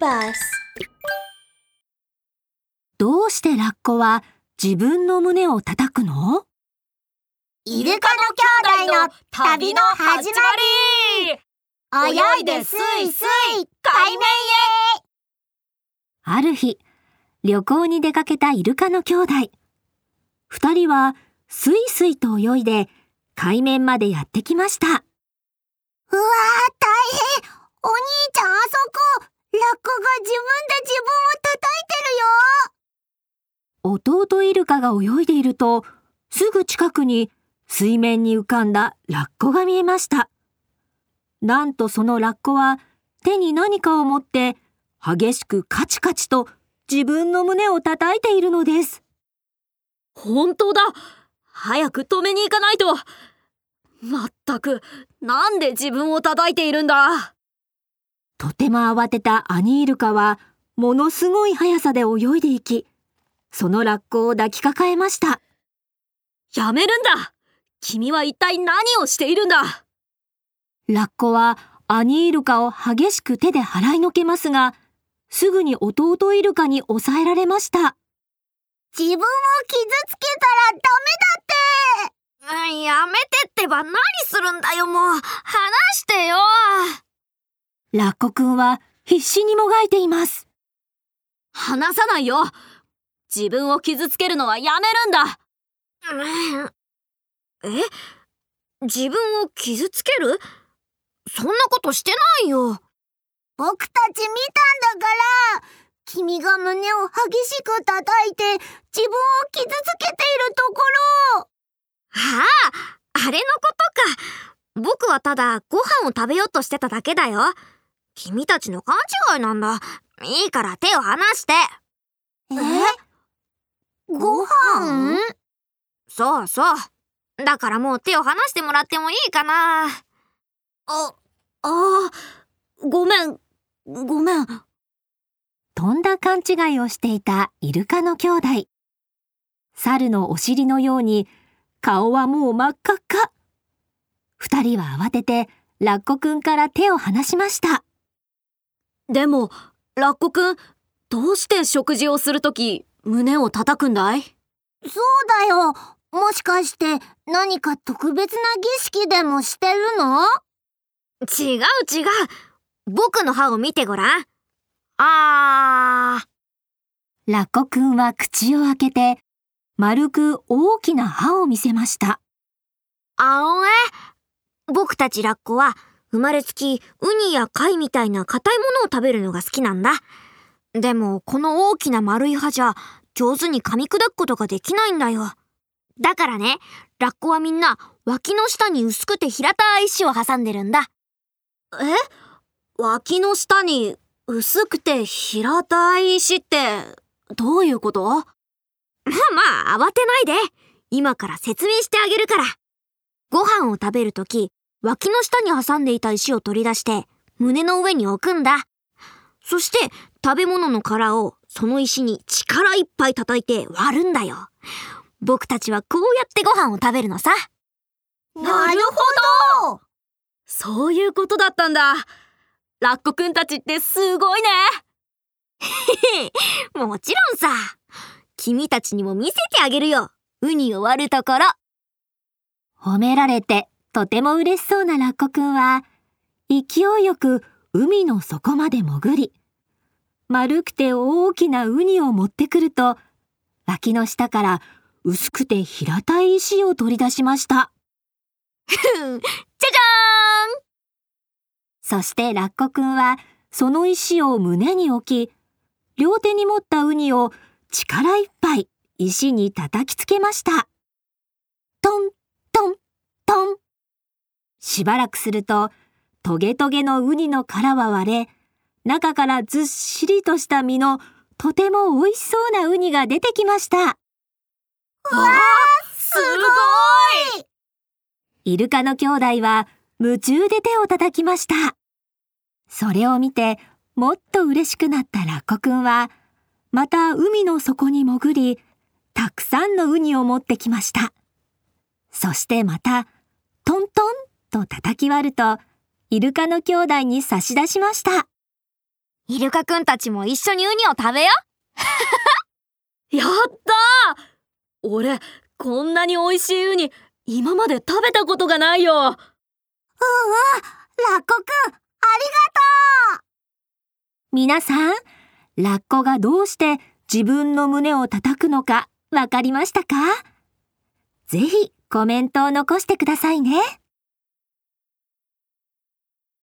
Bus どうしてラッコは自分の胸を叩くの？イルカの兄弟の旅の始まり。泳いでスイスイ海面へ。ある日、旅行に出かけたイルカの兄弟。二人はスイスイと泳いで海面までやってきました。うわー大変。お兄ちゃんあそこ。ラッコが自分で自分を叩いてるよ弟イルカが泳いでいると、すぐ近くに水面に浮かんだラッコが見えました。なんとそのラッコは手に何かを持って激しくカチカチと自分の胸を叩いているのです。本当だ早く止めに行かないとまったく、なんで自分を叩いているんだとても慌てたアニイルカはものすごい速さで泳いでいき、そのラッコを抱きかかえました。やめるんだ。君は一体何をしているんだ。ラッコはアニイルカを激しく手で払いのけますが、すぐに弟イルカに抑えられました。自分を傷つけたらダメだって。うんやめてってば何するんだよもう。話してよラッコくんは必死にもがいています。話さないよ。自分を傷つけるのはやめるんだ。え？自分を傷つける？そんなことしてないよ。僕たち見たんだから。君が胸を激しく叩いて自分を傷つけているところ。ああ、あれのことか。僕はただご飯を食べようとしてただけだよ。君たちの勘違いなんだ。いいから手を離して。え？ご飯？そうそう。だからもう手を離してもらってもいいかな。あ、ああ、ごめん、ごめん。とんだ勘違いをしていたイルカの兄弟。猿のお尻のように顔はもう真っ赤っか。二人は慌ててラッコくんから手を離しました。でも、ラッコくん、どうして食事をするとき、胸を叩くんだい？そうだよもしかして何か特別な儀式でもしてるの？違う違う。僕の歯を見てごらん。あー。ラッコくんは口を開けて丸く大きな歯を見せました。あおえ僕たちラッコは生まれつきウニや貝みたいな硬いものを食べるのが好きなんだ。でもこの大きな丸い歯じゃ上手に噛み砕くことができないんだよ。だからね、ラッコはみんな脇の下に薄くて平たい石を挟んでるんだ。え？脇の下に薄くて平たい石ってどういうこと？まあまあ慌てないで。今から説明してあげるから。ご飯を食べるとき、脇の下に挟んでいた石を取り出して、胸の上に置くんだ。そして、食べ物の殻をその石に力いっぱい叩いて割るんだよ。僕たちはこうやってご飯を食べるのさ。なるほどそういうことだったんだ。ラッコくんたちってすごいね。もちろんさ。君たちにも見せてあげるよ。ウニを割るところ。褒められてとても嬉しそうなラッコくんは勢いよく海の底まで潜り丸くて大きなウニを持ってくると脇の下から薄くて平たい石を取り出しました。じゃじゃーんそしてラッコくんはその石を胸に置き両手に持ったウニを力いっぱい石に叩きつけました。トントントン。しばらくするとトゲトゲのウニの殻は割れ中からずっしりとした身のとても美味しそうなウニが出てきました。わすごいイルカの兄弟は夢中で手を叩きました。それを見てもっと嬉しくなったラッコくんは、また海の底に潜り、たくさんのウニを持ってきました。そしてまた、トントンと叩き割ると、イルカの兄弟に差し出しました。イルカくんたちも一緒にウニを食べよ やったー俺、こんなに美味しいウニ、今まで食べたことがないよ。うんうん、ラッコくん、ありがとう皆さん、ラッコがどうして自分の胸を叩くのかわかりましたか？ぜひコメントを残してくださいね。